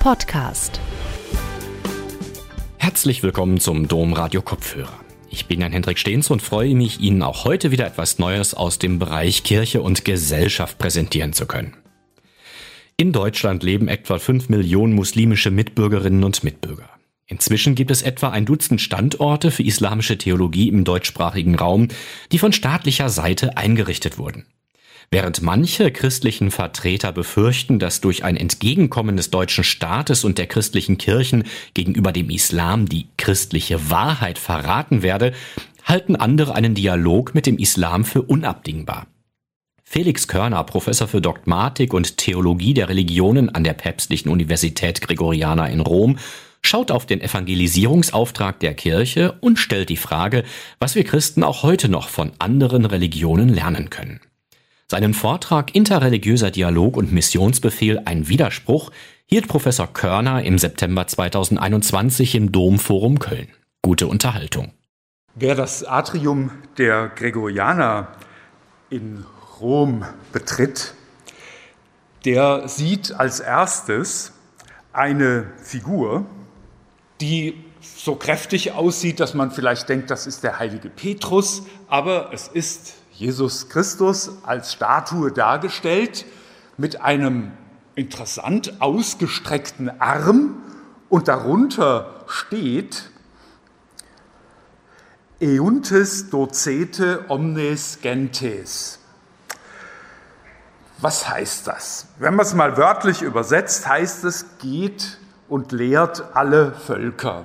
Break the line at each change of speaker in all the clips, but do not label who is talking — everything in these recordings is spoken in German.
Podcast.
Herzlich willkommen zum Dom Radio Kopfhörer. Ich bin Jan Hendrik Stehns und freue mich, Ihnen auch heute wieder etwas Neues aus dem Bereich Kirche und Gesellschaft präsentieren zu können. In Deutschland leben etwa 5 Millionen muslimische Mitbürgerinnen und Mitbürger. Inzwischen gibt es etwa ein Dutzend Standorte für islamische Theologie im deutschsprachigen Raum, die von staatlicher Seite eingerichtet wurden. Während manche christlichen Vertreter befürchten, dass durch ein Entgegenkommen des deutschen Staates und der christlichen Kirchen gegenüber dem Islam die christliche Wahrheit verraten werde, halten andere einen Dialog mit dem Islam für unabdingbar. Felix Körner, Professor für Dogmatik und Theologie der Religionen an der Päpstlichen Universität Gregoriana in Rom, schaut auf den Evangelisierungsauftrag der Kirche und stellt die Frage, was wir Christen auch heute noch von anderen Religionen lernen können. Seinen Vortrag Interreligiöser Dialog und Missionsbefehl ein Widerspruch hielt Professor Körner im September 2021 im Domforum Köln. Gute Unterhaltung.
Wer das Atrium der Gregorianer in Rom betritt, der sieht als erstes eine Figur, die so kräftig aussieht, dass man vielleicht denkt, das ist der heilige Petrus, aber es ist Jesus Christus als Statue dargestellt mit einem interessant ausgestreckten Arm und darunter steht Euntes docete omnes gentes. Was heißt das? Wenn man es mal wörtlich übersetzt, heißt es, geht und lehrt alle Völker.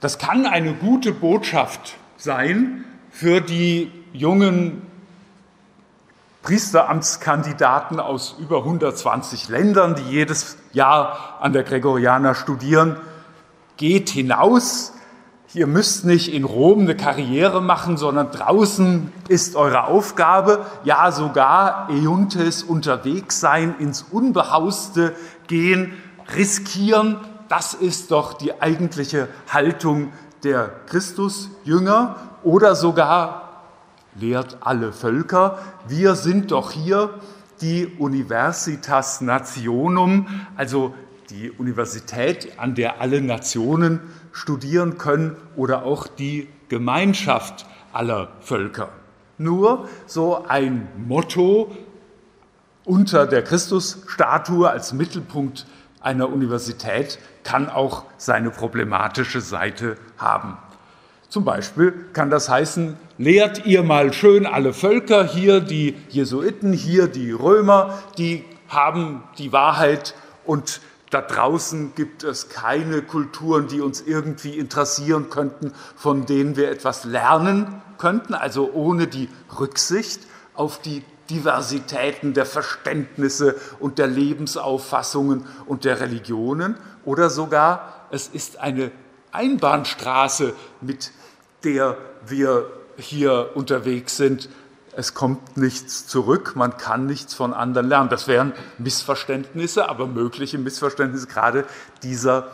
Das kann eine gute Botschaft sein, für die jungen Priesteramtskandidaten aus über 120 Ländern, die jedes Jahr an der Gregorianer studieren, geht hinaus. Ihr müsst nicht in Rom eine Karriere machen, sondern draußen ist eure Aufgabe, ja sogar Euntes unterwegs sein, ins Unbehauste gehen, riskieren. Das ist doch die eigentliche Haltung der Christusjünger oder sogar lehrt alle Völker. Wir sind doch hier die Universitas Nationum, also die Universität, an der alle Nationen studieren können oder auch die Gemeinschaft aller Völker. Nur so ein Motto unter der Christusstatue als Mittelpunkt einer Universität kann auch seine problematische Seite haben. Zum Beispiel kann das heißen, lehrt ihr mal schön alle Völker, hier die Jesuiten, hier die Römer, die haben die Wahrheit und da draußen gibt es keine Kulturen, die uns irgendwie interessieren könnten, von denen wir etwas lernen könnten, also ohne die Rücksicht auf die Diversitäten der Verständnisse und der Lebensauffassungen und der Religionen. Oder sogar es ist eine Einbahnstraße mit der wir hier unterwegs sind. Es kommt nichts zurück, man kann nichts von anderen lernen. Das wären Missverständnisse, aber mögliche Missverständnisse gerade dieser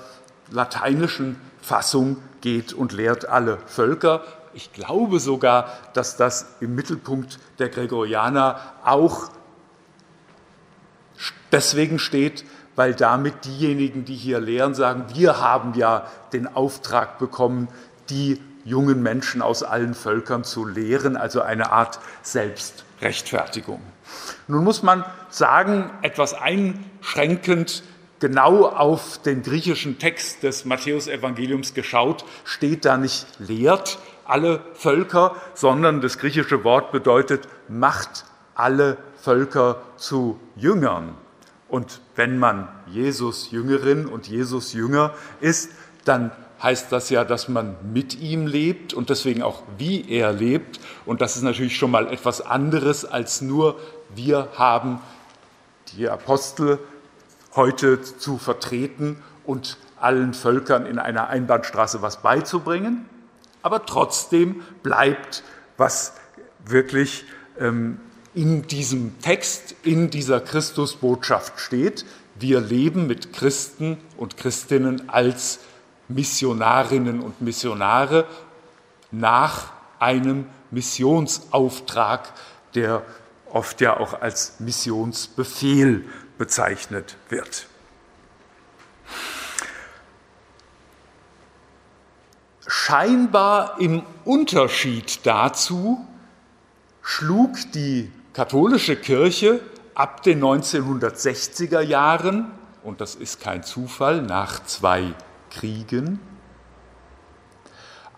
lateinischen Fassung geht und lehrt alle Völker. Ich glaube sogar, dass das im Mittelpunkt der Gregorianer auch deswegen steht, weil damit diejenigen, die hier lehren, sagen, wir haben ja den Auftrag bekommen, die jungen Menschen aus allen Völkern zu lehren, also eine Art Selbstrechtfertigung. Nun muss man sagen, etwas einschränkend, genau auf den griechischen Text des Matthäusevangeliums geschaut, steht da nicht lehrt alle Völker, sondern das griechische Wort bedeutet macht alle Völker zu Jüngern. Und wenn man Jesus Jüngerin und Jesus Jünger ist, dann heißt das ja, dass man mit ihm lebt und deswegen auch wie er lebt. Und das ist natürlich schon mal etwas anderes als nur wir haben die Apostel heute zu vertreten und allen Völkern in einer Einbahnstraße was beizubringen. Aber trotzdem bleibt, was wirklich ähm, in diesem Text, in dieser Christusbotschaft steht. Wir leben mit Christen und Christinnen als Missionarinnen und Missionare nach einem Missionsauftrag, der oft ja auch als Missionsbefehl bezeichnet wird. Scheinbar im Unterschied dazu schlug die katholische Kirche ab den 1960er Jahren, und das ist kein Zufall, nach zwei Kriegen,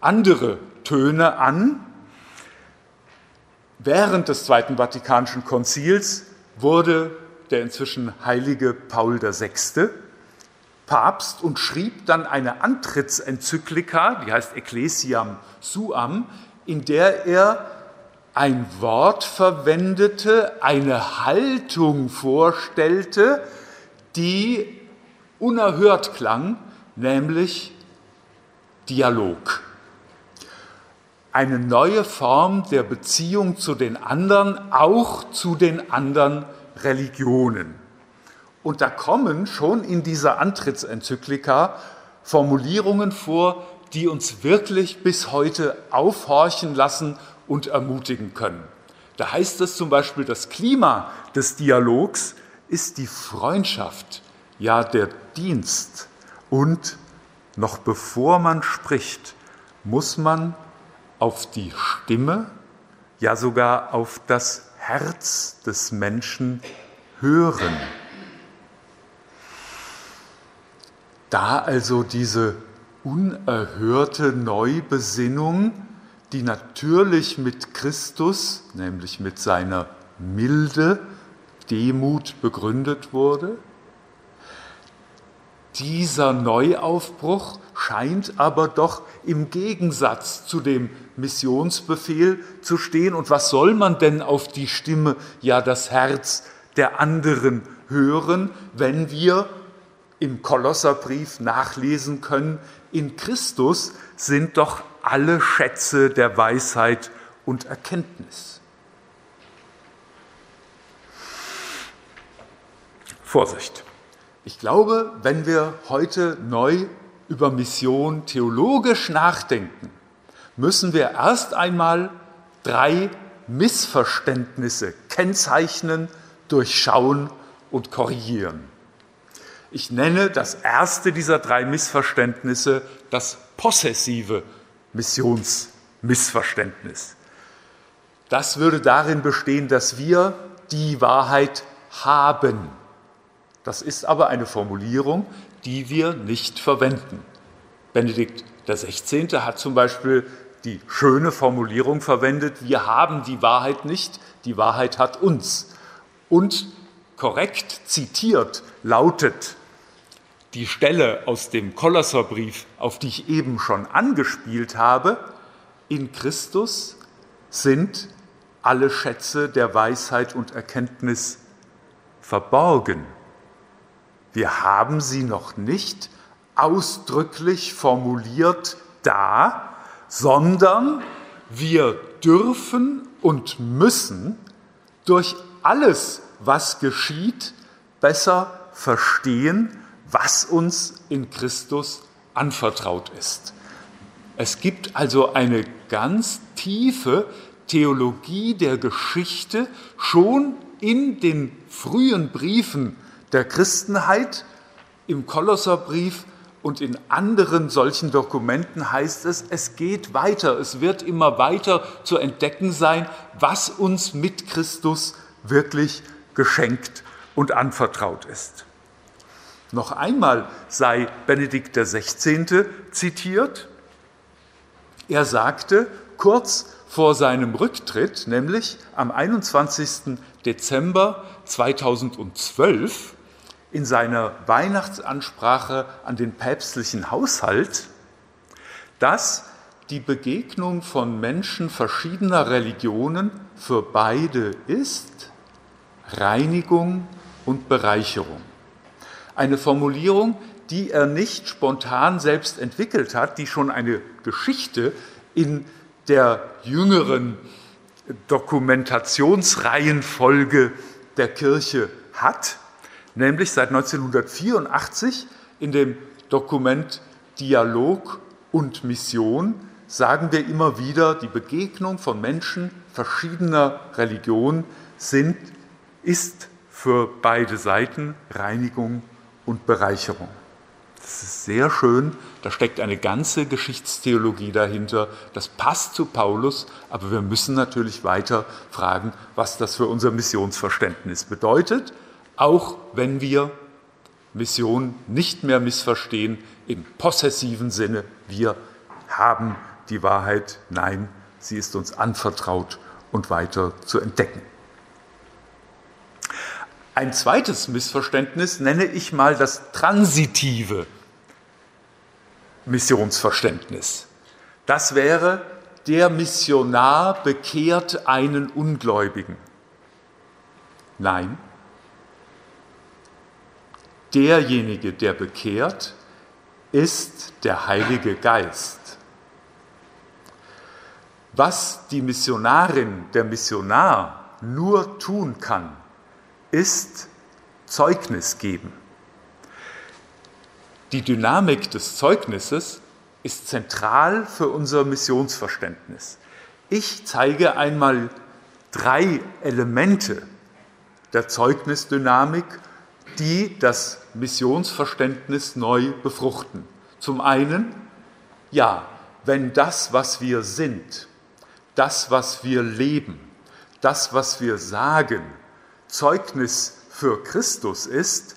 andere Töne an. Während des Zweiten Vatikanischen Konzils wurde der inzwischen heilige Paul VI. Papst und schrieb dann eine Antrittsenzyklika, die heißt Ecclesiam Suam, in der er ein Wort verwendete, eine Haltung vorstellte, die unerhört klang, nämlich Dialog. Eine neue Form der Beziehung zu den anderen, auch zu den anderen Religionen. Und da kommen schon in dieser Antrittsenzyklika Formulierungen vor, die uns wirklich bis heute aufhorchen lassen und ermutigen können. Da heißt es zum Beispiel, das Klima des Dialogs ist die Freundschaft, ja der Dienst. Und noch bevor man spricht, muss man auf die Stimme, ja sogar auf das Herz des Menschen hören. Da also diese unerhörte Neubesinnung, die natürlich mit Christus, nämlich mit seiner Milde, Demut begründet wurde. Dieser Neuaufbruch scheint aber doch im Gegensatz zu dem Missionsbefehl zu stehen. Und was soll man denn auf die Stimme, ja das Herz der anderen hören, wenn wir im Kolosserbrief nachlesen können, in Christus sind doch alle Schätze der Weisheit und Erkenntnis. Vorsicht. Ich glaube, wenn wir heute neu über Mission theologisch nachdenken, müssen wir erst einmal drei Missverständnisse kennzeichnen, durchschauen und korrigieren. Ich nenne das erste dieser drei Missverständnisse das possessive Missionsmissverständnis. Das würde darin bestehen, dass wir die Wahrheit haben. Das ist aber eine Formulierung, die wir nicht verwenden. Benedikt XVI. hat zum Beispiel die schöne Formulierung verwendet, wir haben die Wahrheit nicht, die Wahrheit hat uns. Und korrekt zitiert lautet die Stelle aus dem Kolosserbrief, auf die ich eben schon angespielt habe, in Christus sind alle Schätze der Weisheit und Erkenntnis verborgen. Wir haben sie noch nicht ausdrücklich formuliert da, sondern wir dürfen und müssen durch alles, was geschieht, besser verstehen, was uns in Christus anvertraut ist. Es gibt also eine ganz tiefe Theologie der Geschichte schon in den frühen Briefen der Christenheit. Im Kolosserbrief und in anderen solchen Dokumenten heißt es, es geht weiter, es wird immer weiter zu entdecken sein, was uns mit Christus wirklich geschenkt und anvertraut ist. Noch einmal sei Benedikt XVI. zitiert. Er sagte kurz vor seinem Rücktritt, nämlich am 21. Dezember 2012, in seiner Weihnachtsansprache an den päpstlichen Haushalt, dass die Begegnung von Menschen verschiedener Religionen für beide ist Reinigung und Bereicherung. Eine Formulierung, die er nicht spontan selbst entwickelt hat, die schon eine Geschichte in der jüngeren Dokumentationsreihenfolge der Kirche hat, nämlich seit 1984 in dem Dokument Dialog und Mission sagen wir immer wieder, die Begegnung von Menschen verschiedener Religion sind, ist für beide Seiten Reinigung und Bereicherung. Das ist sehr schön, da steckt eine ganze Geschichtstheologie dahinter. Das passt zu Paulus, aber wir müssen natürlich weiter fragen, was das für unser Missionsverständnis bedeutet, auch wenn wir Mission nicht mehr missverstehen im possessiven Sinne, wir haben die Wahrheit, nein, sie ist uns anvertraut und weiter zu entdecken. Ein zweites Missverständnis nenne ich mal das transitive Missionsverständnis. Das wäre, der Missionar bekehrt einen Ungläubigen. Nein, derjenige, der bekehrt, ist der Heilige Geist. Was die Missionarin, der Missionar nur tun kann, ist Zeugnis geben. Die Dynamik des Zeugnisses ist zentral für unser Missionsverständnis. Ich zeige einmal drei Elemente der Zeugnisdynamik, die das Missionsverständnis neu befruchten. Zum einen, ja, wenn das, was wir sind, das, was wir leben, das, was wir sagen, Zeugnis für Christus ist,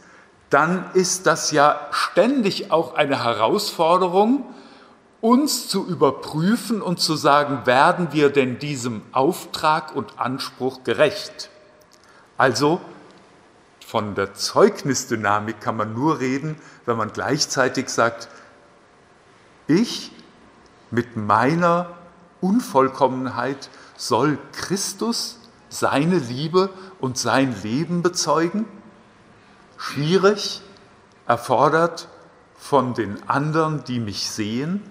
dann ist das ja ständig auch eine Herausforderung, uns zu überprüfen und zu sagen, werden wir denn diesem Auftrag und Anspruch gerecht? Also von der Zeugnisdynamik kann man nur reden, wenn man gleichzeitig sagt, ich mit meiner Unvollkommenheit soll Christus seine Liebe und sein Leben bezeugen? schwierig, erfordert von den anderen, die mich sehen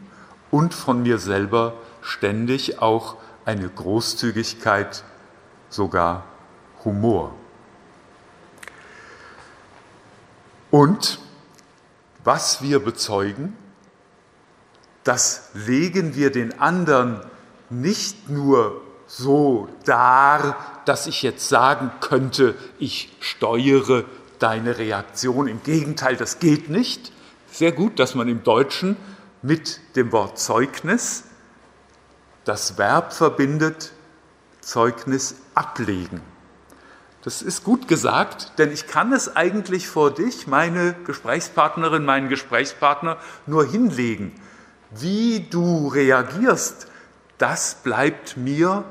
und von mir selber ständig auch eine Großzügigkeit, sogar Humor. Und was wir bezeugen, das legen wir den anderen nicht nur so dar, dass ich jetzt sagen könnte, ich steuere deine Reaktion. Im Gegenteil, das geht nicht. Sehr gut, dass man im Deutschen mit dem Wort Zeugnis das Verb verbindet, Zeugnis ablegen. Das ist gut gesagt, denn ich kann es eigentlich vor dich, meine Gesprächspartnerin, meinen Gesprächspartner, nur hinlegen. Wie du reagierst, das bleibt mir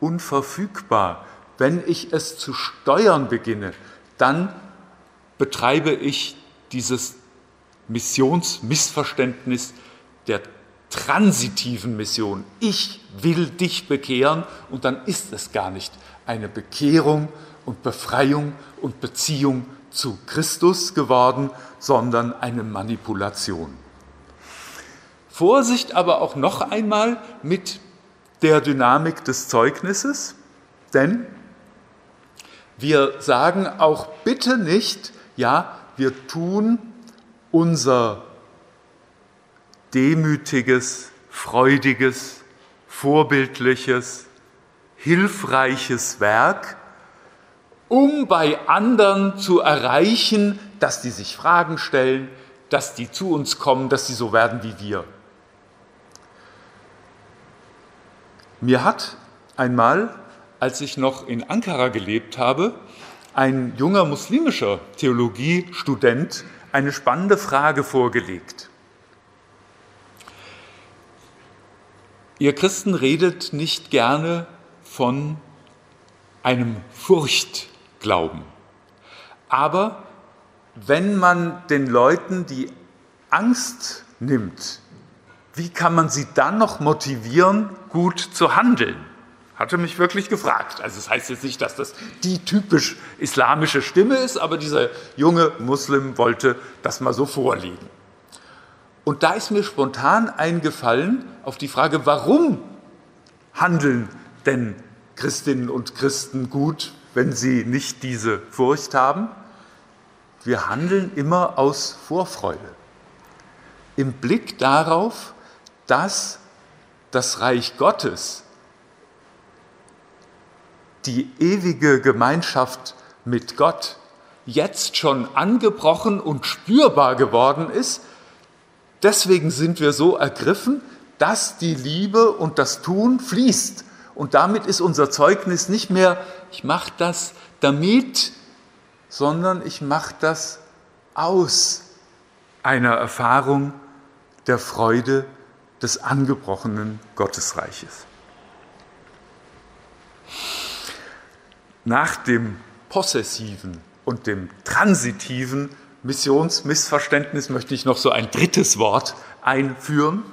unverfügbar. Wenn ich es zu steuern beginne, dann betreibe ich dieses Missionsmissverständnis der transitiven Mission. Ich will dich bekehren und dann ist es gar nicht eine Bekehrung und Befreiung und Beziehung zu Christus geworden, sondern eine Manipulation. Vorsicht aber auch noch einmal mit der Dynamik des Zeugnisses, denn wir sagen auch bitte nicht, ja, wir tun unser demütiges, freudiges, vorbildliches, hilfreiches Werk, um bei anderen zu erreichen, dass die sich Fragen stellen, dass die zu uns kommen, dass sie so werden wie wir. Mir hat einmal, als ich noch in Ankara gelebt habe, ein junger muslimischer Theologiestudent eine spannende Frage vorgelegt. Ihr Christen redet nicht gerne von einem Furchtglauben. Aber wenn man den Leuten die Angst nimmt, wie kann man sie dann noch motivieren, gut zu handeln? Hatte mich wirklich gefragt. Also es das heißt jetzt nicht, dass das die typisch islamische Stimme ist, aber dieser junge Muslim wollte das mal so vorlegen. Und da ist mir spontan eingefallen auf die Frage, warum handeln denn Christinnen und Christen gut, wenn sie nicht diese Furcht haben? Wir handeln immer aus Vorfreude. Im Blick darauf, dass das Reich Gottes die ewige Gemeinschaft mit Gott jetzt schon angebrochen und spürbar geworden ist, Deswegen sind wir so ergriffen, dass die Liebe und das Tun fließt. Und damit ist unser Zeugnis nicht mehr, ich mache das damit, sondern ich mache das aus einer Erfahrung der Freude des angebrochenen Gottesreiches. Nach dem possessiven und dem transitiven Missionsmissverständnis möchte ich noch so ein drittes Wort einführen,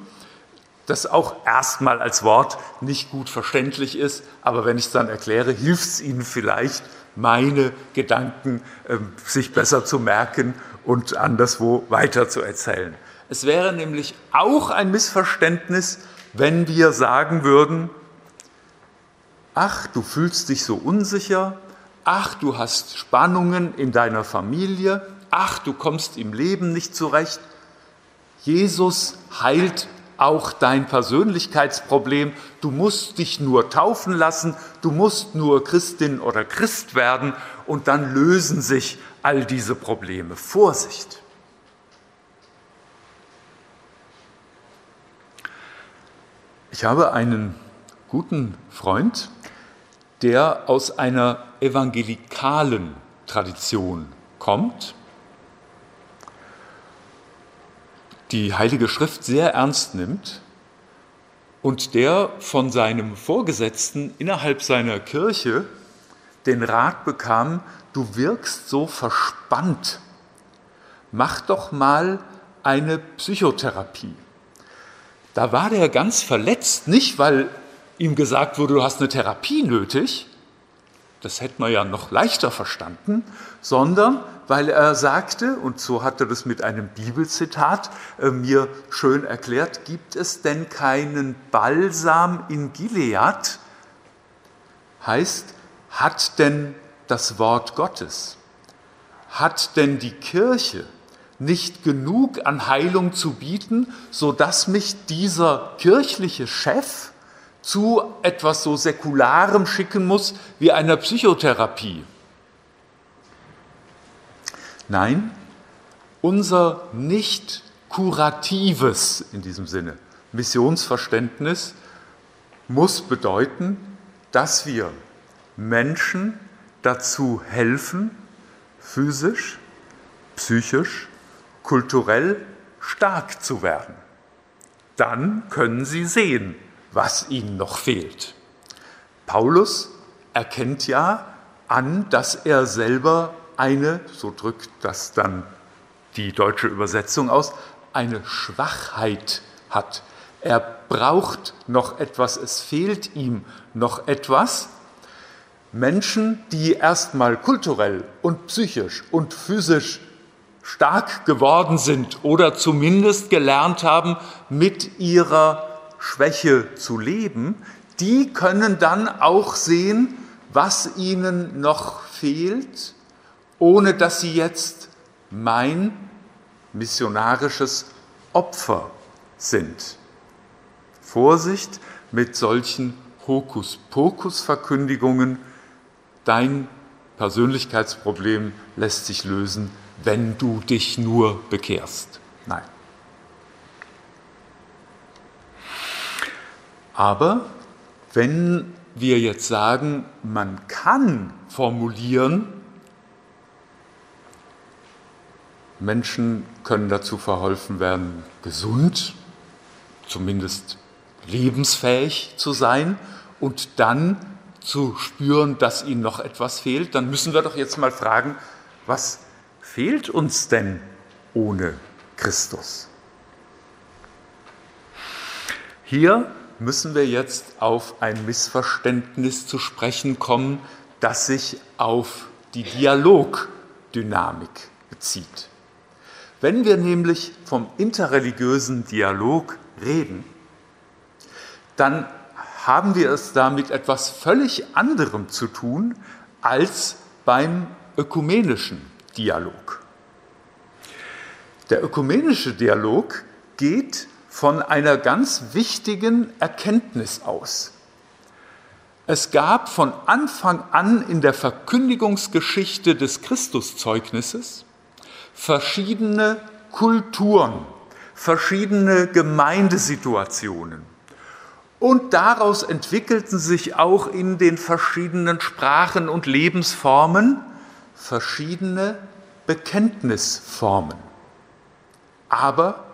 das auch erstmal als Wort nicht gut verständlich ist, aber wenn ich es dann erkläre, hilft es Ihnen vielleicht, meine Gedanken äh, sich besser zu merken und anderswo weiter zu erzählen. Es wäre nämlich auch ein Missverständnis, wenn wir sagen würden, ach, du fühlst dich so unsicher, ach, du hast Spannungen in deiner Familie, ach, du kommst im Leben nicht zurecht. Jesus heilt auch dein Persönlichkeitsproblem. Du musst dich nur taufen lassen, du musst nur Christin oder Christ werden und dann lösen sich all diese Probleme. Vorsicht! Ich habe einen guten Freund, der aus einer evangelikalen Tradition kommt die Heilige Schrift sehr ernst nimmt und der von seinem Vorgesetzten innerhalb seiner Kirche den Rat bekam, du wirkst so verspannt, mach doch mal eine Psychotherapie. Da war der ganz verletzt, nicht weil ihm gesagt wurde, du hast eine Therapie nötig, das hätte man ja noch leichter verstanden, sondern weil er sagte, und so hat er das mit einem Bibelzitat äh, mir schön erklärt, gibt es denn keinen Balsam in Gilead? Heißt, hat denn das Wort Gottes, hat denn die Kirche nicht genug an Heilung zu bieten, sodass mich dieser kirchliche Chef zu etwas so Säkularem schicken muss wie einer Psychotherapie? Nein, unser nicht kuratives in diesem Sinne Missionsverständnis muss bedeuten, dass wir Menschen dazu helfen, physisch, psychisch, kulturell stark zu werden. Dann können sie sehen, was ihnen noch fehlt. Paulus erkennt ja an, dass er selber eine, so drückt das dann die deutsche Übersetzung aus, eine Schwachheit hat. Er braucht noch etwas, es fehlt ihm noch etwas. Menschen, die erstmal kulturell und psychisch und physisch stark geworden sind oder zumindest gelernt haben, mit ihrer Schwäche zu leben, die können dann auch sehen, was ihnen noch fehlt ohne dass sie jetzt mein missionarisches Opfer sind. Vorsicht mit solchen Hokuspokus-Verkündigungen. Dein Persönlichkeitsproblem lässt sich lösen, wenn du dich nur bekehrst. Nein. Aber wenn wir jetzt sagen, man kann formulieren, Menschen können dazu verholfen werden, gesund, zumindest lebensfähig zu sein und dann zu spüren, dass ihnen noch etwas fehlt, dann müssen wir doch jetzt mal fragen, was fehlt uns denn ohne Christus? Hier müssen wir jetzt auf ein Missverständnis zu sprechen kommen, das sich auf die Dialogdynamik bezieht. Wenn wir nämlich vom interreligiösen Dialog reden, dann haben wir es da mit etwas völlig anderem zu tun als beim ökumenischen Dialog. Der ökumenische Dialog geht von einer ganz wichtigen Erkenntnis aus. Es gab von Anfang an in der Verkündigungsgeschichte des Christuszeugnisses verschiedene Kulturen, verschiedene Gemeindesituationen. Und daraus entwickelten sich auch in den verschiedenen Sprachen und Lebensformen verschiedene Bekenntnisformen. Aber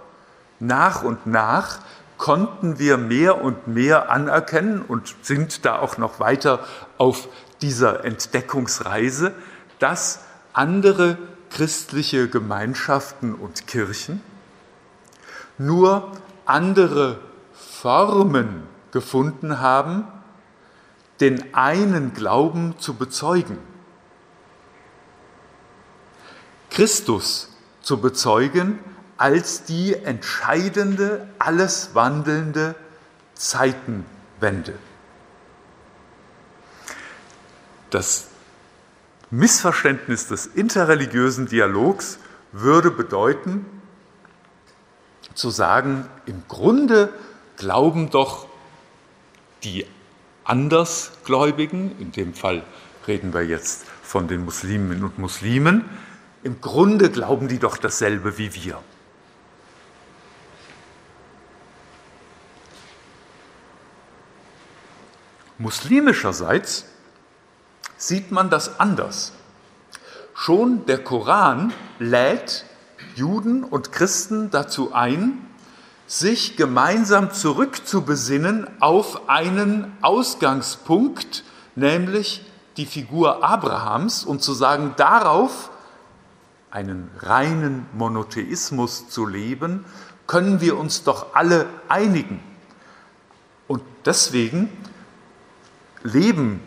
nach und nach konnten wir mehr und mehr anerkennen und sind da auch noch weiter auf dieser Entdeckungsreise, dass andere christliche Gemeinschaften und Kirchen nur andere Formen gefunden haben, den einen Glauben zu bezeugen. Christus zu bezeugen als die entscheidende, alles wandelnde Zeitenwende. Das Missverständnis des interreligiösen Dialogs würde bedeuten, zu sagen, im Grunde glauben doch die Andersgläubigen, in dem Fall reden wir jetzt von den Musliminnen und Muslimen, im Grunde glauben die doch dasselbe wie wir. Muslimischerseits sieht man das anders. Schon der Koran lädt Juden und Christen dazu ein, sich gemeinsam zurückzubesinnen auf einen Ausgangspunkt, nämlich die Figur Abrahams, und zu sagen, darauf einen reinen Monotheismus zu leben, können wir uns doch alle einigen. Und deswegen leben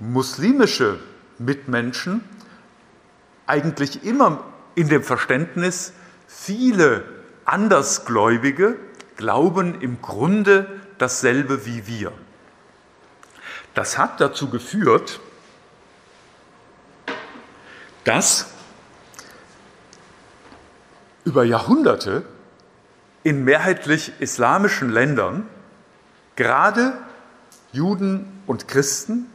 muslimische Mitmenschen eigentlich immer in dem Verständnis, viele Andersgläubige glauben im Grunde dasselbe wie wir. Das hat dazu geführt, dass über Jahrhunderte in mehrheitlich islamischen Ländern gerade Juden und Christen,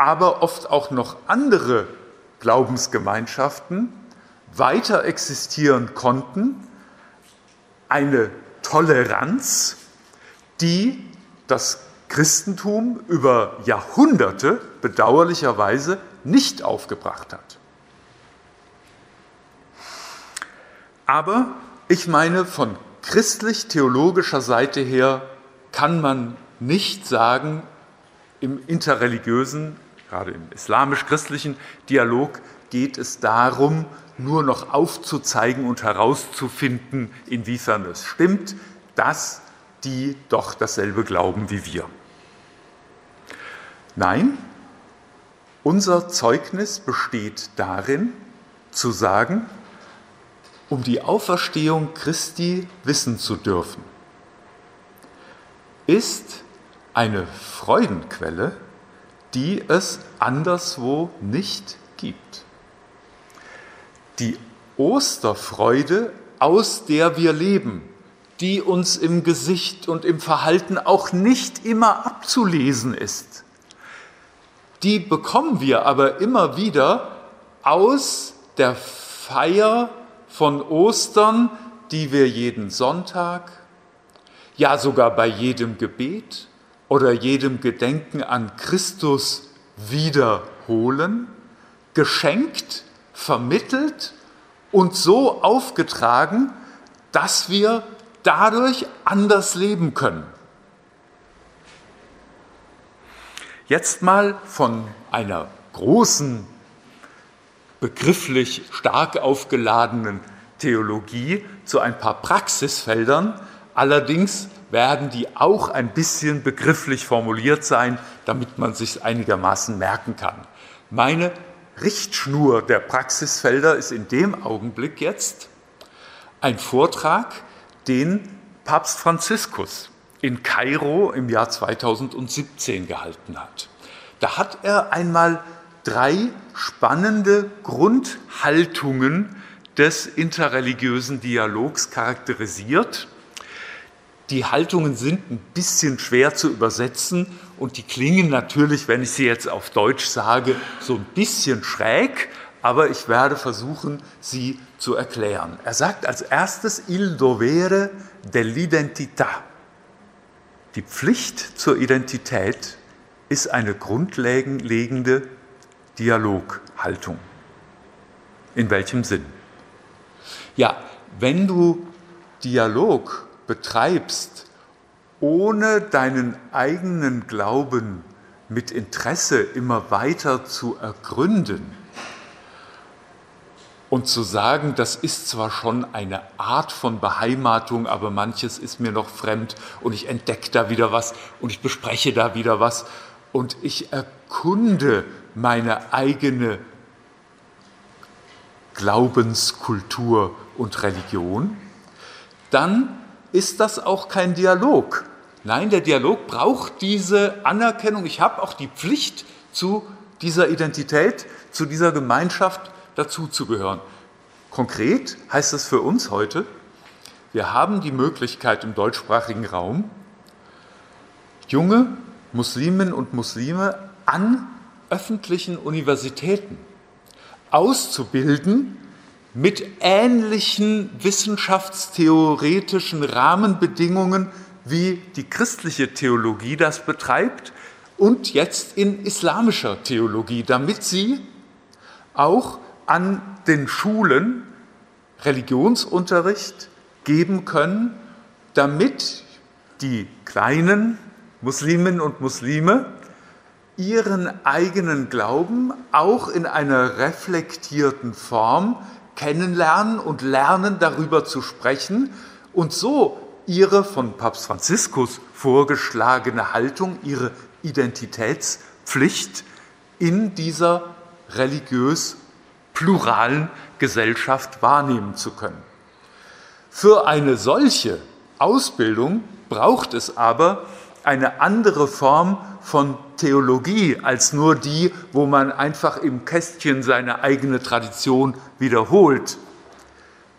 aber oft auch noch andere Glaubensgemeinschaften weiter existieren konnten, eine Toleranz, die das Christentum über Jahrhunderte bedauerlicherweise nicht aufgebracht hat. Aber ich meine, von christlich-theologischer Seite her kann man nicht sagen, im interreligiösen, gerade im islamisch-christlichen Dialog geht es darum, nur noch aufzuzeigen und herauszufinden, inwiefern es stimmt, dass die doch dasselbe glauben wie wir. Nein, unser Zeugnis besteht darin, zu sagen, um die Auferstehung Christi wissen zu dürfen, ist eine Freudenquelle, die es anderswo nicht gibt die Osterfreude, aus der wir leben, die uns im Gesicht und im Verhalten auch nicht immer abzulesen ist. Die bekommen wir aber immer wieder aus der Feier von Ostern, die wir jeden Sonntag, ja sogar bei jedem Gebet oder jedem Gedenken an Christus wiederholen, geschenkt vermittelt und so aufgetragen, dass wir dadurch anders leben können. Jetzt mal von einer großen, begrifflich stark aufgeladenen Theologie zu ein paar Praxisfeldern. Allerdings werden die auch ein bisschen begrifflich formuliert sein, damit man sich einigermaßen merken kann. Meine Richtschnur der Praxisfelder ist in dem Augenblick jetzt ein Vortrag, den Papst Franziskus in Kairo im Jahr 2017 gehalten hat. Da hat er einmal drei spannende Grundhaltungen des interreligiösen Dialogs charakterisiert die Haltungen sind ein bisschen schwer zu übersetzen und die klingen natürlich, wenn ich sie jetzt auf Deutsch sage, so ein bisschen schräg, aber ich werde versuchen, sie zu erklären. Er sagt als erstes il dovere dell'identità. Die Pflicht zur Identität ist eine grundlegende Dialoghaltung. In welchem Sinn? Ja, wenn du Dialog betreibst, ohne deinen eigenen Glauben mit Interesse immer weiter zu ergründen. Und zu sagen, das ist zwar schon eine Art von Beheimatung, aber manches ist mir noch fremd und ich entdecke da wieder was und ich bespreche da wieder was und ich erkunde meine eigene Glaubenskultur und Religion, dann ist das auch kein Dialog. Nein, der Dialog braucht diese Anerkennung. Ich habe auch die Pflicht, zu dieser Identität, zu dieser Gemeinschaft dazuzugehören. Konkret heißt es für uns heute, wir haben die Möglichkeit im deutschsprachigen Raum, junge Musliminnen und Muslime an öffentlichen Universitäten auszubilden mit ähnlichen wissenschaftstheoretischen Rahmenbedingungen, wie die christliche Theologie das betreibt und jetzt in islamischer Theologie, damit sie auch an den Schulen Religionsunterricht geben können, damit die kleinen Musliminnen und Muslime ihren eigenen Glauben auch in einer reflektierten Form kennenlernen und lernen, darüber zu sprechen und so ihre von Papst Franziskus vorgeschlagene Haltung, ihre Identitätspflicht in dieser religiös pluralen Gesellschaft wahrnehmen zu können. Für eine solche Ausbildung braucht es aber eine andere Form von Theologie als nur die, wo man einfach im Kästchen seine eigene Tradition wiederholt.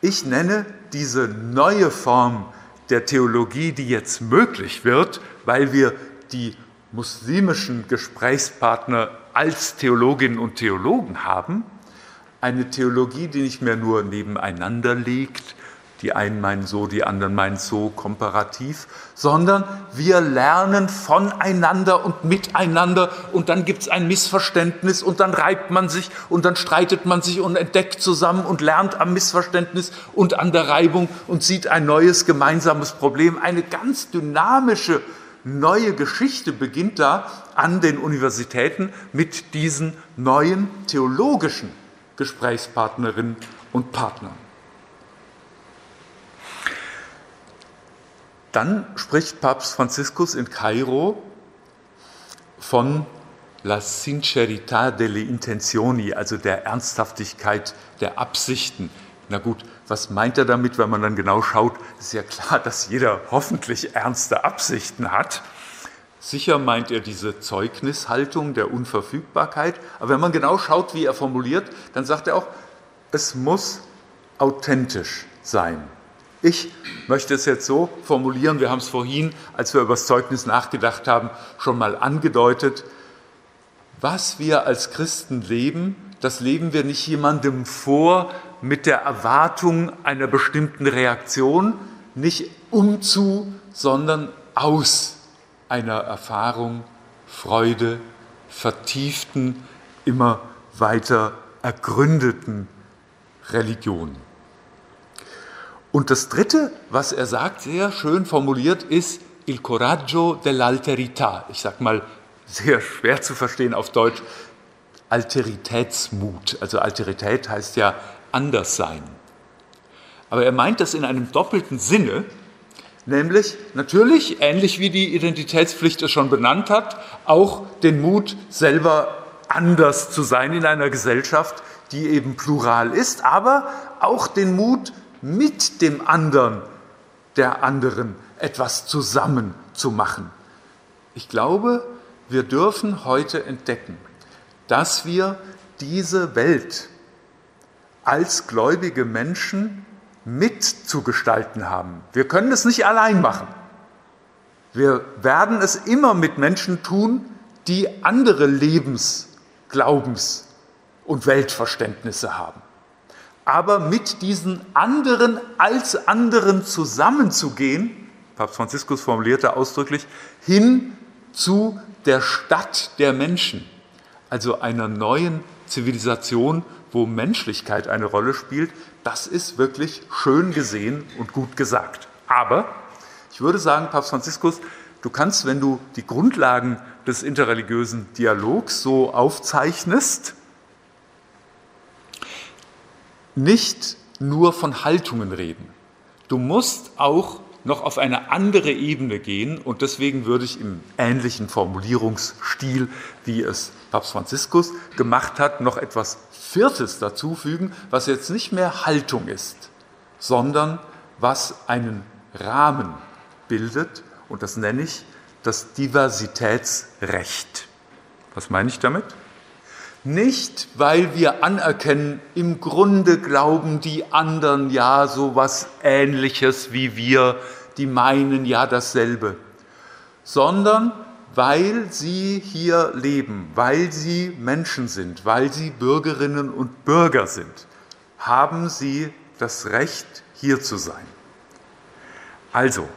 Ich nenne diese neue Form der Theologie, die jetzt möglich wird, weil wir die muslimischen Gesprächspartner als Theologinnen und Theologen haben, eine Theologie, die nicht mehr nur nebeneinander liegt, die einen meinen so, die anderen meinen so komparativ, sondern wir lernen voneinander und miteinander und dann gibt es ein Missverständnis und dann reibt man sich und dann streitet man sich und entdeckt zusammen und lernt am Missverständnis und an der Reibung und sieht ein neues gemeinsames Problem. Eine ganz dynamische neue Geschichte beginnt da an den Universitäten mit diesen neuen theologischen Gesprächspartnerinnen und Partnern. Dann spricht Papst Franziskus in Kairo von la sincerità delle intenzioni, also der Ernsthaftigkeit der Absichten. Na gut, was meint er damit, wenn man dann genau schaut? Ist ja klar, dass jeder hoffentlich ernste Absichten hat. Sicher meint er diese Zeugnishaltung der Unverfügbarkeit, aber wenn man genau schaut, wie er formuliert, dann sagt er auch, es muss authentisch sein. Ich möchte es jetzt so formulieren, wir haben es vorhin, als wir über das Zeugnis nachgedacht haben, schon mal angedeutet. Was wir als Christen leben, das leben wir nicht jemandem vor mit der Erwartung einer bestimmten Reaktion, nicht umzu, sondern aus einer Erfahrung, Freude, vertieften, immer weiter ergründeten Religion. Und das Dritte, was er sagt, sehr schön formuliert, ist il coraggio dell'alterità. Ich sage mal sehr schwer zu verstehen auf Deutsch, Alteritätsmut. Also Alterität heißt ja anders sein. Aber er meint das in einem doppelten Sinne, nämlich natürlich, ähnlich wie die Identitätspflicht es schon benannt hat, auch den Mut, selber anders zu sein in einer Gesellschaft, die eben plural ist, aber auch den Mut, mit dem anderen, der anderen, etwas zusammen zu machen. Ich glaube, wir dürfen heute entdecken, dass wir diese Welt als gläubige Menschen mitzugestalten haben. Wir können es nicht allein machen. Wir werden es immer mit Menschen tun, die andere Lebens-, Glaubens-, und Weltverständnisse haben. Aber mit diesen anderen als anderen zusammenzugehen, Papst Franziskus formulierte ausdrücklich, hin zu der Stadt der Menschen, also einer neuen Zivilisation, wo Menschlichkeit eine Rolle spielt, das ist wirklich schön gesehen und gut gesagt. Aber ich würde sagen, Papst Franziskus, du kannst, wenn du die Grundlagen des interreligiösen Dialogs so aufzeichnest, nicht nur von Haltungen reden. Du musst auch noch auf eine andere Ebene gehen und deswegen würde ich im ähnlichen Formulierungsstil, wie es Papst Franziskus gemacht hat, noch etwas Viertes dazufügen, was jetzt nicht mehr Haltung ist, sondern was einen Rahmen bildet und das nenne ich das Diversitätsrecht. Was meine ich damit? Nicht, weil wir anerkennen, im Grunde glauben die anderen ja so was Ähnliches wie wir, die meinen ja dasselbe, sondern weil sie hier leben, weil sie Menschen sind, weil sie Bürgerinnen und Bürger sind, haben sie das Recht, hier zu sein. Also,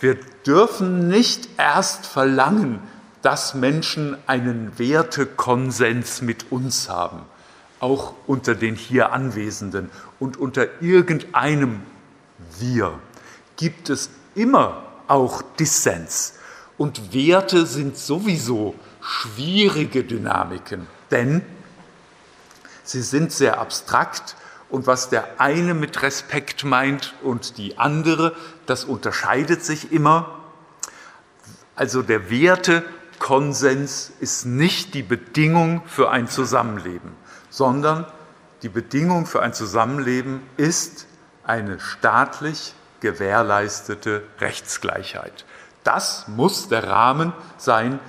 wir dürfen nicht erst verlangen, dass Menschen einen Wertekonsens mit uns haben, auch unter den hier Anwesenden und unter irgendeinem Wir gibt es immer auch Dissens. Und Werte sind sowieso schwierige Dynamiken, denn sie sind sehr abstrakt und was der eine mit Respekt meint und die andere, das unterscheidet sich immer. Also der Werte Konsens ist nicht die Bedingung für ein Zusammenleben, sondern die Bedingung für ein Zusammenleben ist eine staatlich gewährleistete Rechtsgleichheit. Das muss der Rahmen sein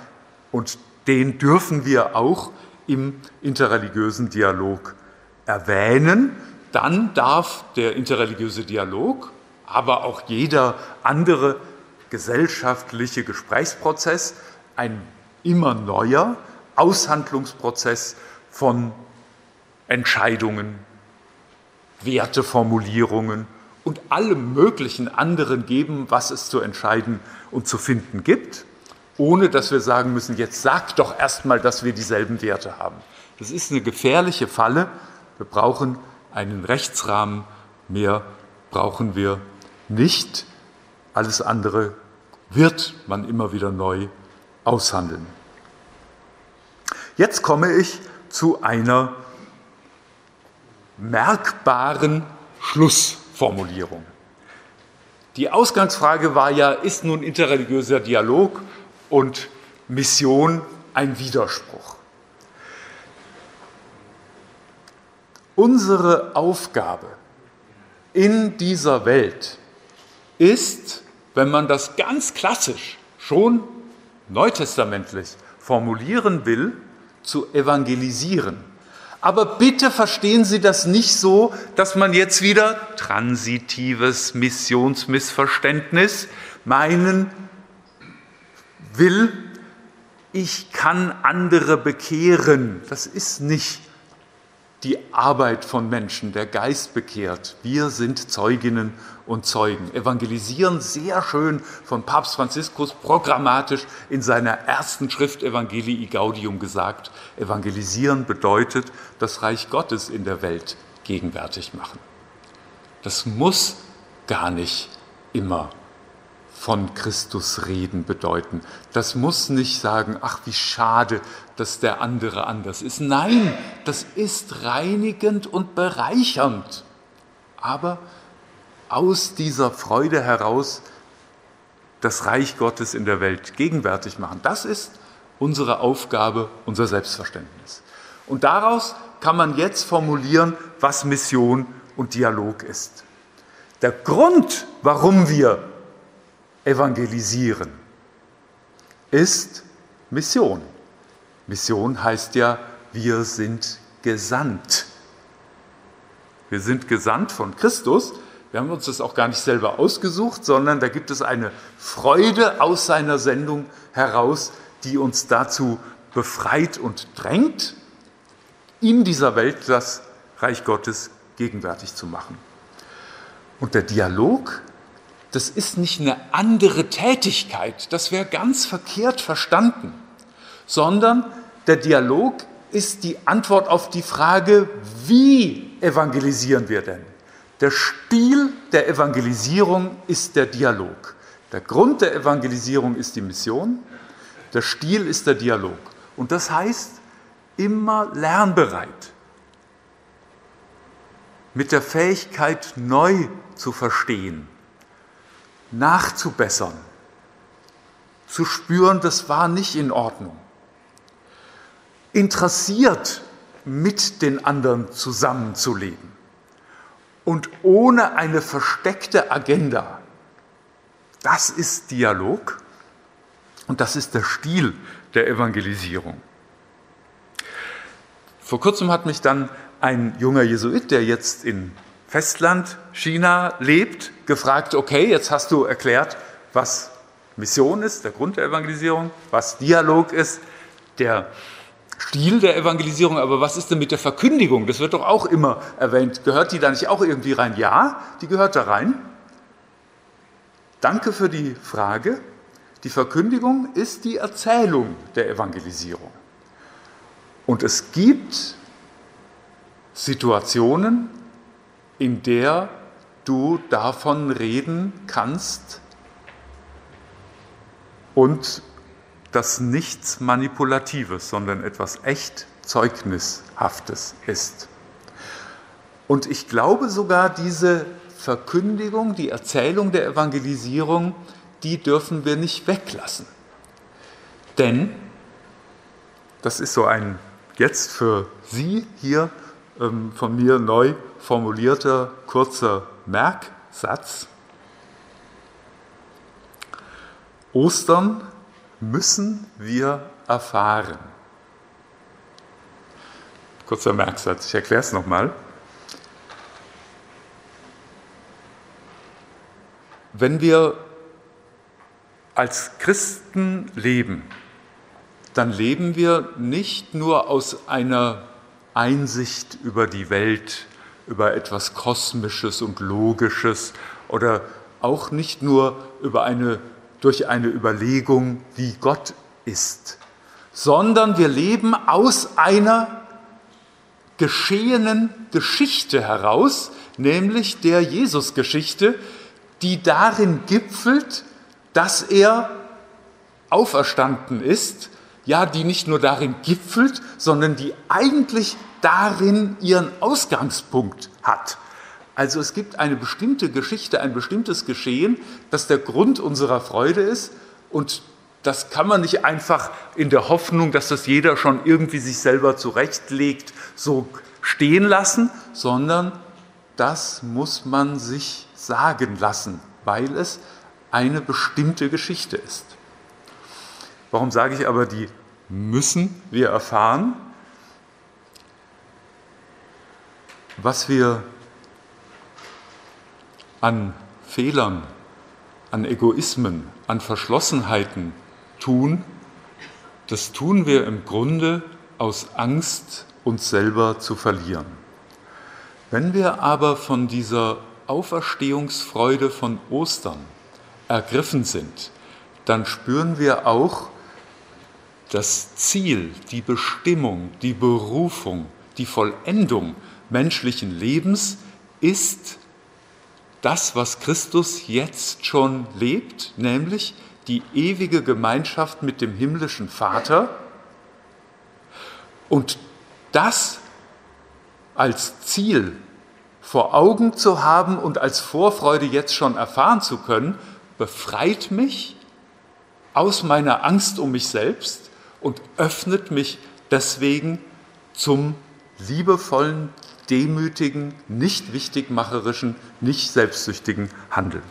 und den dürfen wir auch im interreligiösen Dialog erwähnen. Dann darf der interreligiöse Dialog, aber auch jeder andere gesellschaftliche Gesprächsprozess ein immer neuer Aushandlungsprozess von Entscheidungen, Werteformulierungen und allem möglichen anderen geben, was es zu entscheiden und zu finden gibt, ohne dass wir sagen müssen, jetzt sag doch erstmal, dass wir dieselben Werte haben. Das ist eine gefährliche Falle. Wir brauchen einen Rechtsrahmen, mehr brauchen wir nicht. Alles andere wird man immer wieder neu aushandeln. Jetzt komme ich zu einer merkbaren Schlussformulierung. Die Ausgangsfrage war ja, ist nun interreligiöser Dialog und Mission ein Widerspruch? Unsere Aufgabe in dieser Welt ist, wenn man das ganz klassisch schon neutestamentlich formulieren will, zu evangelisieren. Aber bitte verstehen Sie das nicht so, dass man jetzt wieder transitives Missionsmissverständnis meinen will, ich kann andere bekehren. Das ist nicht die Arbeit von Menschen, der Geist bekehrt. Wir sind Zeuginnen und Zeugen. Evangelisieren sehr schön von Papst Franziskus programmatisch in seiner ersten Schrift Evangelii Gaudium gesagt. Evangelisieren bedeutet das Reich Gottes in der Welt gegenwärtig machen. Das muss gar nicht immer von Christus reden bedeuten. Das muss nicht sagen, ach wie schade, dass der andere anders ist. Nein, das ist reinigend und bereichernd. Aber aus dieser Freude heraus das Reich Gottes in der Welt gegenwärtig machen. Das ist unsere Aufgabe, unser Selbstverständnis. Und daraus kann man jetzt formulieren, was Mission und Dialog ist. Der Grund, warum wir evangelisieren, ist Mission. Mission heißt ja, wir sind gesandt. Wir sind gesandt von Christus. Wir haben uns das auch gar nicht selber ausgesucht, sondern da gibt es eine Freude aus seiner Sendung heraus, die uns dazu befreit und drängt. in dieser Welt das Reich Gottes gegenwärtig zu machen. Und der Dialog, das ist nicht eine andere Tätigkeit, das wäre ganz verkehrt verstanden, sondern der Dialog ist die Antwort auf die Frage, wie evangelisieren wir denn? Der Stil der Evangelisierung ist der Dialog. Der Grund der Evangelisierung ist die Mission, der Stil ist der Dialog. Und das heißt, immer lernbereit, mit der Fähigkeit neu zu verstehen, nachzubessern, zu spüren, das war nicht in Ordnung interessiert mit den anderen zusammenzuleben und ohne eine versteckte Agenda. Das ist Dialog und das ist der Stil der Evangelisierung. Vor kurzem hat mich dann ein junger Jesuit, der jetzt in Festland China lebt, gefragt, okay, jetzt hast du erklärt, was Mission ist, der Grund der Evangelisierung, was Dialog ist, der Stil der Evangelisierung, aber was ist denn mit der Verkündigung? Das wird doch auch immer erwähnt. Gehört die da nicht auch irgendwie rein? Ja, die gehört da rein. Danke für die Frage. Die Verkündigung ist die Erzählung der Evangelisierung. Und es gibt Situationen, in der du davon reden kannst und das nichts Manipulatives, sondern etwas echt Zeugnishaftes ist. Und ich glaube sogar, diese Verkündigung, die Erzählung der Evangelisierung, die dürfen wir nicht weglassen. Denn, das ist so ein jetzt für Sie hier ähm, von mir neu formulierter kurzer Merksatz. Ostern müssen wir erfahren. Kurzer Merksatz, ich erkläre es nochmal. Wenn wir als Christen leben, dann leben wir nicht nur aus einer Einsicht über die Welt, über etwas Kosmisches und Logisches oder auch nicht nur über eine durch eine Überlegung, wie Gott ist, sondern wir leben aus einer geschehenen Geschichte heraus, nämlich der Jesusgeschichte, die darin gipfelt, dass er auferstanden ist, ja, die nicht nur darin gipfelt, sondern die eigentlich darin ihren Ausgangspunkt hat. Also es gibt eine bestimmte Geschichte, ein bestimmtes Geschehen, das der Grund unserer Freude ist und das kann man nicht einfach in der Hoffnung, dass das jeder schon irgendwie sich selber zurechtlegt, so stehen lassen, sondern das muss man sich sagen lassen, weil es eine bestimmte Geschichte ist. Warum sage ich aber, die müssen wir erfahren? Was wir an Fehlern, an Egoismen, an Verschlossenheiten tun, das tun wir im Grunde aus Angst, uns selber zu verlieren. Wenn wir aber von dieser Auferstehungsfreude von Ostern ergriffen sind, dann spüren wir auch das Ziel, die Bestimmung, die Berufung, die Vollendung menschlichen Lebens ist das, was Christus jetzt schon lebt, nämlich die ewige Gemeinschaft mit dem himmlischen Vater. Und das als Ziel vor Augen zu haben und als Vorfreude jetzt schon erfahren zu können, befreit mich aus meiner Angst um mich selbst und öffnet mich deswegen zum liebevollen demütigen, nicht wichtigmacherischen, nicht selbstsüchtigen Handeln.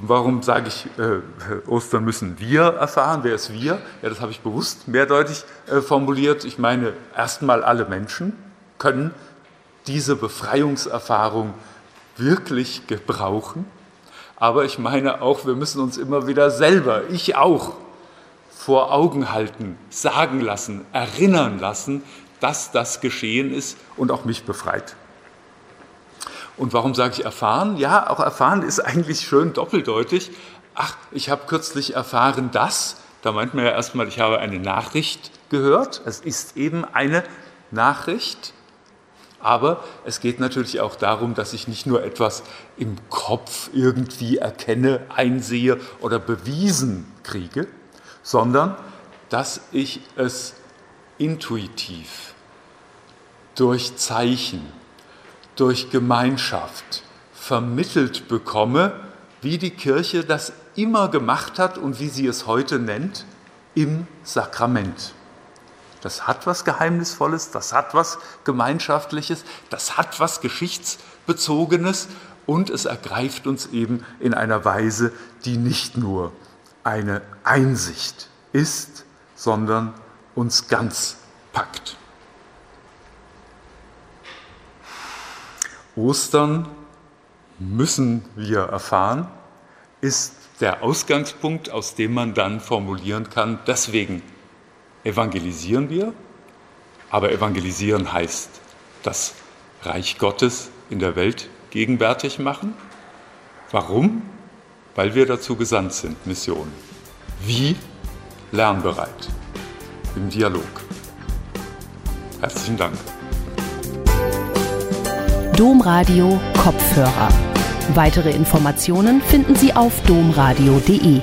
Warum sage ich, äh, Ostern müssen wir erfahren? Wer ist wir? Ja, das habe ich bewusst mehrdeutig äh, formuliert. Ich meine, erstmal alle Menschen können diese Befreiungserfahrung wirklich gebrauchen. Aber ich meine auch, wir müssen uns immer wieder selber, ich auch, vor Augen halten, sagen lassen, erinnern lassen, dass das geschehen ist und auch mich befreit. Und warum sage ich erfahren? Ja, auch erfahren ist eigentlich schön doppeldeutig. Ach, ich habe kürzlich erfahren, dass, da meint man ja erstmal, ich habe eine Nachricht gehört. Es ist eben eine Nachricht. Aber es geht natürlich auch darum, dass ich nicht nur etwas im Kopf irgendwie erkenne, einsehe oder bewiesen kriege, sondern dass ich es intuitiv durch Zeichen, durch Gemeinschaft vermittelt bekomme, wie die Kirche das immer gemacht hat und wie sie es heute nennt, im Sakrament. Das hat was Geheimnisvolles, das hat was Gemeinschaftliches, das hat was Geschichtsbezogenes und es ergreift uns eben in einer Weise, die nicht nur eine Einsicht ist, sondern uns ganz packt. Ostern müssen wir erfahren, ist der Ausgangspunkt, aus dem man dann formulieren kann, deswegen evangelisieren wir, aber evangelisieren heißt das Reich Gottes in der Welt gegenwärtig machen. Warum? Weil wir dazu gesandt sind, Mission. Wie? Lernbereit. Im Dialog. Herzlichen Dank.
Domradio Kopfhörer. Weitere Informationen finden Sie auf domradio.de.